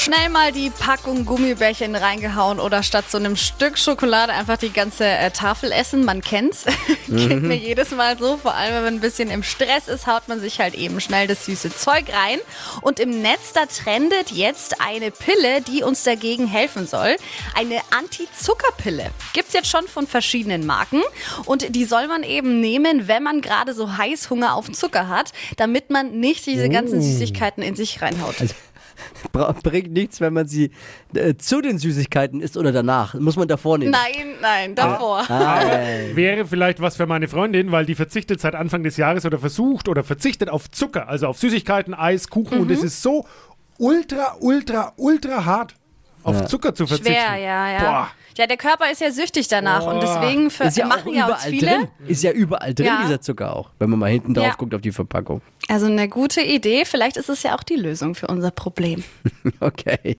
Schnell mal die Packung Gummibärchen reingehauen oder statt so einem Stück Schokolade einfach die ganze äh, Tafel essen. Man kennt's. Geht mir jedes Mal so. Vor allem, wenn man ein bisschen im Stress ist, haut man sich halt eben schnell das süße Zeug rein. Und im Netz, da trendet jetzt eine Pille, die uns dagegen helfen soll. Eine Anti-Zuckerpille. Gibt's jetzt schon von verschiedenen Marken. Und die soll man eben nehmen, wenn man gerade so Heißhunger auf Zucker hat, damit man nicht diese ganzen Süßigkeiten in sich reinhaut. Bra- Bringt nichts, wenn man sie äh, zu den Süßigkeiten isst oder danach. Muss man davor nehmen. Nein, nein, davor. Wäre vielleicht was für meine Freundin, weil die verzichtet seit Anfang des Jahres oder versucht oder verzichtet auf Zucker, also auf Süßigkeiten, Eis, Kuchen und es ist so ultra, ultra, ultra hart, auf Zucker zu verzichten. Schwer, ja, ja. Boah. Ja, der Körper ist ja süchtig danach und Boah. deswegen für, Ist ja machen ja auch viele. drin. Ist ja überall drin, Ja. dieser Zucker auch. Wenn man mal hinten drauf Ja. guckt auf die Verpackung. Also eine gute Idee. Vielleicht ist es ja auch die Lösung für unser Problem. Okay.